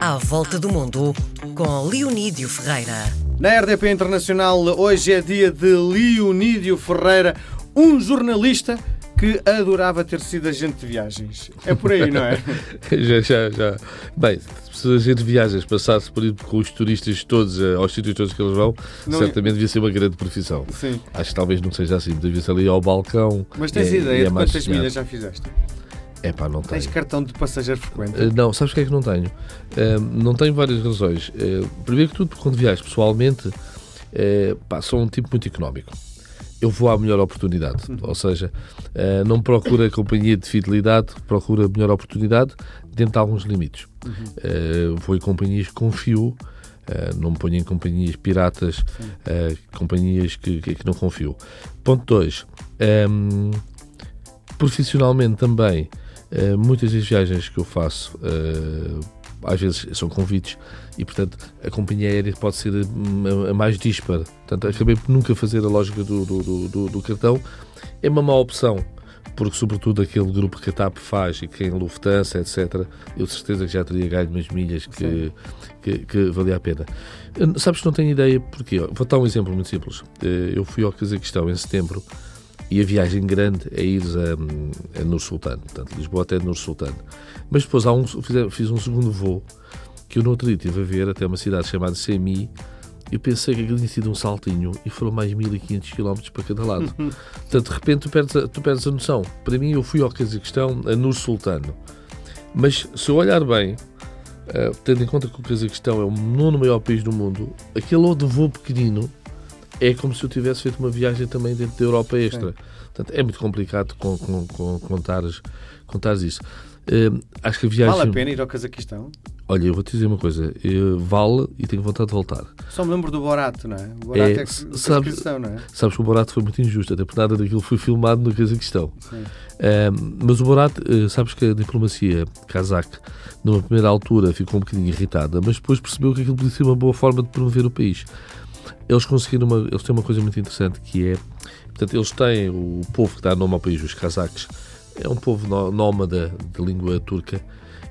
À Volta do Mundo, com Leonídio Ferreira. Na RDP Internacional, hoje é dia de Leonídio Ferreira, um jornalista que adorava ter sido agente de viagens. É por aí, não é? já, já, já. Bem, se a gente de viagens passasse por ir com os turistas todos eh, aos sítios todos que eles vão, não... certamente devia ser uma grande profissão. Sim. Acho que talvez não seja assim, devia ser ali ao balcão. Mas tens é, ideia é de quantas milhas já fizeste? É pá, não tenho. Tens cartão de passageiro frequente? Uh, não, sabes o que é que não tenho? Uh, não tenho várias razões. Uh, primeiro que tudo, quando viajo pessoalmente, pá, sou um tipo muito económico. Eu vou à melhor oportunidade. Uhum. Ou seja, não procuro a companhia de fidelidade, procuro a melhor oportunidade dentro de alguns limites. Uhum. vou em companhias que confio. Uh, não me ponho em companhias piratas, uh, companhias que, que, que, não confio. Ponto 2. Um, ehm, profissionalmente também eh, muitas das viagens que eu faço, uh, às vezes são convites e, portanto, a companhia aérea pode ser a, a mais dispara. Portanto, acabei por nunca fazer a lógica do, do, do, do, cartão. É uma má opção, porque, sobretudo, aquele grupo que a TAP faz e que em Lufthansa, etc., eu de certeza que já teria ganho umas milhas que, que, que, valia a pena. Eh, sabes que não tenho ideia porquê. Vou dar um exemplo muito simples. Eu fui ao Cazaquistão em setembro e a viagem grande é ir a, a Nur Sultan, portanto, Lisboa até Nur Sultan. Mas depois há um, fiz, fiz um segundo voo que eu no outro dia estive a ver até uma cidade chamada Semi. Eu pensei que aquilo tinha sido um saltinho e foram mais 1500 km para cada lado. Portanto, de repente tu perdes, a, tu perdes a noção. Para mim, eu fui ao Cazaquistão, a Nur Sultan. Mas se eu olhar bem, uh, tendo em conta que o Cazaquistão é o nono maior país do mundo, aquele de voo pequenino é como se eu tivesse feito uma viagem também dentro da Europa extra. Sim. Portanto, é muito complicado com, com, com contares, contares isso. Uh, acho que a viagem. Vale a pena ir ao Cazaquistão? Olha, eu vou-te dizer uma coisa. Eu, vale e tenho vontade de voltar. Só me lembro do Borato, não é? O Borato é, é sabes, não é? Sabes que o Borato foi muito injusto, até porque nada daquilo foi filmado no Cazaquistão. Uh, mas o Borato, uh, sabes que a diplomacia cazaque, numa primeira altura, ficou um bocadinho irritada, mas depois percebeu que aquilo podia ser uma boa forma de promover o país eles conseguiram uma, eles têm uma coisa muito interessante que é, portanto, eles têm o povo que dá nome ao país, os cazaques, é um povo nómada de língua turca,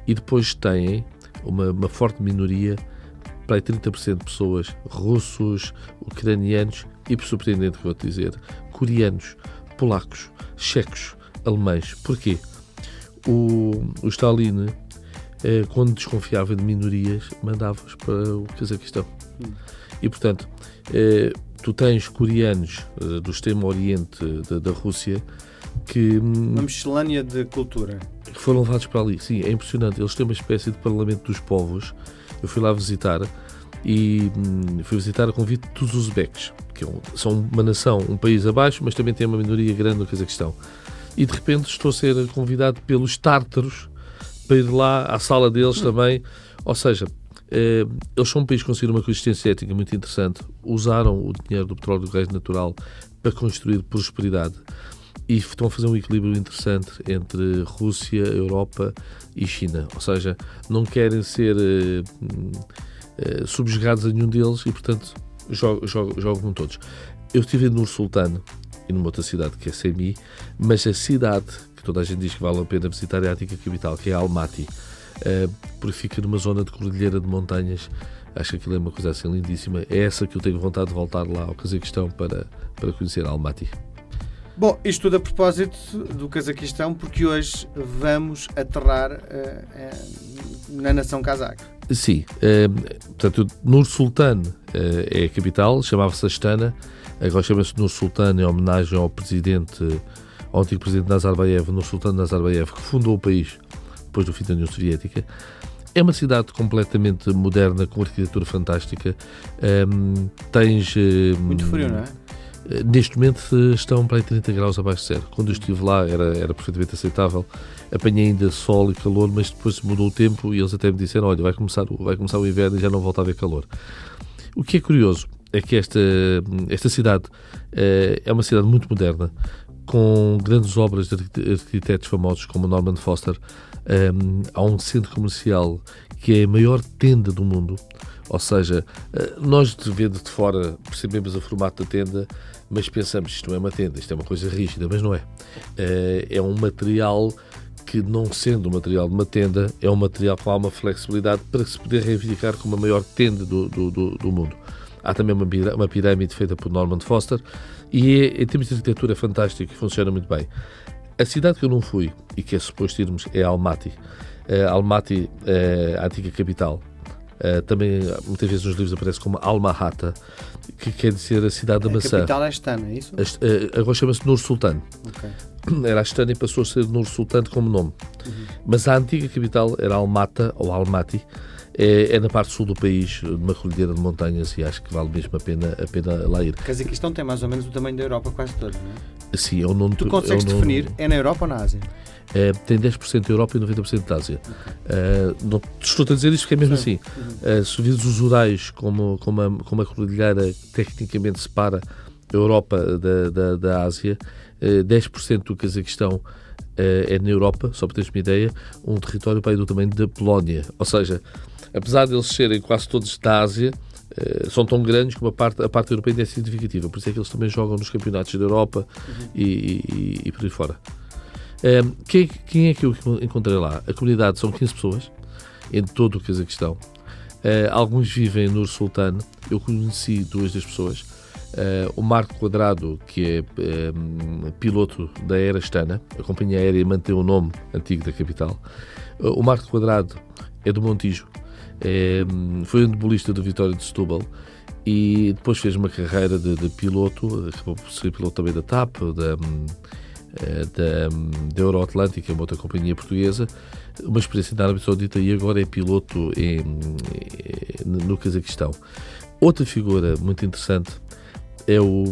e depois têm uma, uma forte minoria, para 30% de pessoas, russos, ucranianos e, por surpreendente que vou-te dizer, coreanos, polacos, checos, alemães. Porquê? O, o Stalin, eh, quando desconfiava de minorias, mandava-os para o Cazaquistão. Hum. E, portanto, tu tens coreanos eh, do extremo oriente da, da Rússia que. Hum, uma miscelânea de cultura. Que foram levados para ali. Sim, é impressionante. Eles têm uma espécie de parlamento dos povos. Eu fui lá visitar e hum, fui visitar a convite dos uzbeques, que é são uma nação, um país abaixo, mas também tem uma minoria grande no Cazaquistão. E de repente estou a ser convidado pelos tártaros para ir lá à sala deles também. Ou seja, eh, eles são um país que conseguiram uma consistência ética muito interessante. Usaram o dinheiro do petróleo e do gás natural para construir prosperidade e estão a fazer um equilíbrio interessante entre Rússia, Europa e China. Ou seja, não querem ser uh, uh, subjugados a nenhum deles e, portanto, jogam, com todos. Eu estive no Sultano e numa outra cidade que é Semi, mas a cidade que toda a gente diz que vale a pena visitar é a antiga capital, que é Almaty porque fica numa zona de cordilheira de montanhas. Acho que aquilo é uma coisa assim lindíssima. É essa que eu tenho vontade de voltar lá ao Cazaquistão para, para conhecer Almaty. Bom, isto tudo a propósito do Cazaquistão, porque hoje vamos aterrar uh, uh, na nação cazaque. Sim, uh, portanto, Nur Sultan é a capital, chamava-se Astana, agora chama-se Nur Sultan em homenagem ao presidente, ao antigo presidente Nazarbayev, Nur Sultan Nazarbayev, que fundou o país depois do fim da União Soviética. É uma cidade completamente moderna, com arquitetura fantástica. Um, tens. Muito frio, não é? Eh, neste momento estão para aí 30 graus abaixo de zero. Quando eu estive lá era, era perfeitamente aceitável. Apanhei ainda sol e calor, mas depois mudou o tempo e eles até me disseram: olha, vai começar, vai começar o inverno e já não volta a haver calor. O que é curioso é que esta, esta cidade uh, é uma cidade muito moderna, com grandes obras de arquitetos famosos como Norman Foster, um, há um centro comercial que é a maior tenda do mundo. Ou seja, eh, nós de vendo de fora percebemos o formato da tenda, mas pensamos isto não é uma tenda, isto é uma coisa rígida, mas não é. Eh, é um material que, não sendo o material de uma tenda, é um material com alguma flexibilidade para se poder reivindicar como a maior tenda do, do, do, do mundo. Há também uma, uma pirâmide feita por Norman Foster e, é, em termos de arquitetura, é fantástico funciona muito bem. A cidade que eu não fui e que é suposto irmos é Almaty. Uh, Almaty, uh, a antiga capital. Uh, também muitas vezes nos livros aparece como Almahata, que quer dizer a cidade da a maçã. A capital é Astana, é isso? Uh, agora chama-se Nur Sultan. Okay. Era Astana e passou a ser Nur Sultan como nome. Uhum. Mas a antiga capital era Almata ou Almaty. É, é, na parte sul do país, numa cordilheira de montanhas, e acho que vale mesmo a pena, a pena lá ir. Cazaquistão tem mais ou menos o tamanho da Europa quase toda, não é? Sim, é um nome... Tu consegues é um definir, é na Europa ou na Ásia? É, tem 10% da Europa e 90% da Ásia. Okay. Não, estou a dizer isto porque é mesmo Sim. assim. Uhum. Uh, se vires os Urais como, como, a, como a cordilheira tecnicamente separa a Europa da, da, da Ásia, uh, 10% do Cazaquistão é na Europa, só para teres uma ideia, um território para do tamanho da Polónia. Ou seja, apesar de eles serem quase todos da Ásia, são tão grandes como a parte, a parte europeia é significativa. Por isso é que eles também jogam nos campeonatos da Europa uhum. e, e, e por aí fora. Um, quem, quem, é que eu encontrei lá? A comunidade são 15 pessoas, em todo o Cazaquistão. Uh, alguns vivem no Sultano. Eu conheci duas das pessoas. Uh, o Marco Quadrado, que é um, piloto da Era Astana, a companhia aérea mantém o nome antigo da capital. Uh, o Marco Quadrado é do Montijo, é, foi um debolista do Vitória de Setúbal e depois fez uma carreira de, de piloto, acabou por ser piloto também da TAP, da, eh, da, da Euroatlântica, uma outra companhia portuguesa, uma experiência na Arábia Saudita e agora é piloto em, no Cazaquistão. Outra figura muito interessante é o,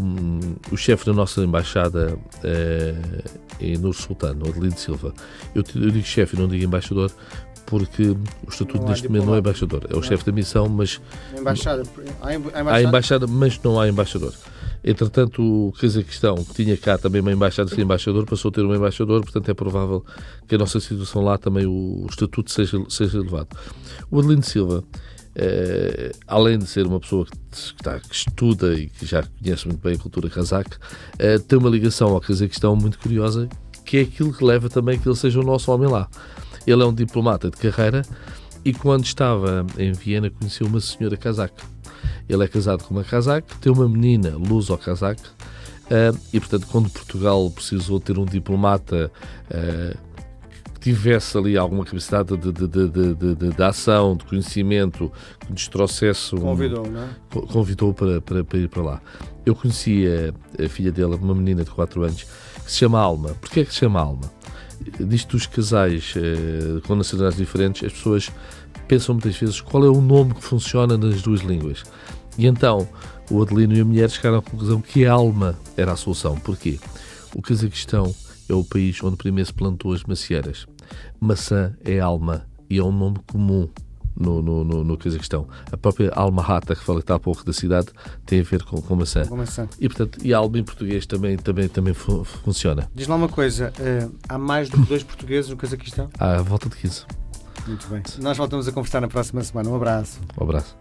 o chefe da nossa embaixada é, no Sultano, Adelino Silva. Eu, eu digo chefe, não digo embaixador, porque o estatuto não neste momento não é embaixador. É o chefe da missão, mas. Embaixada. Há embaixada? há embaixada, mas não há embaixador. Entretanto, o Cazaquistão, que tinha cá também uma embaixada sem embaixador, passou a ter um embaixador, portanto é provável que a nossa situação lá também o, o estatuto seja, seja elevado. O Adelino Silva, eh, além de ser uma pessoa que, está, que, estuda e que já conhece muito bem a cultura cazaque, eh, tem uma ligação ao Cazaquistão muito curiosa, que é aquilo que leva também que ele seja o nosso homem lá. Ele é um diplomata de carreira e quando estava em Viena conheceu uma senhora cazaque ele é casado com uma casaca, tem uma menina luso-casaca, uh, e portanto, quando Portugal precisou ter um diplomata uh, tivesse ali alguma capacidade de, de, de, de, de ação, de conhecimento, que nos trouxesse. Um, convidou, não é? Convidou para, para, para, ir para lá. Eu conhecia a filha dela, uma menina de 4 anos, que se chama Alma. Porquê é que se chama Alma? Disto dos casais uh, com nacionalidades diferentes, as pessoas pensam muitas vezes qual é o nome que funciona nas duas línguas. E então o Adelino e a mulher chegaram à conclusão que a alma era a solução. Porquê? O Cazaquistão é o país onde primeiro se plantou as macieiras. Maçã é alma e é um nome comum no, no, no, no Cazaquistão. A própria alma rata que falei há pouco da cidade tem a ver com, com maçã. Com maçã. E, portanto, e alma em português também, também, também fu funciona. Diz lá uma coisa, uh, há mais do que dois portugueses no Cazaquistão? Há volta de 15. Muito bem. Nós voltamos a conversar na próxima semana. Um abraço. Um abraço.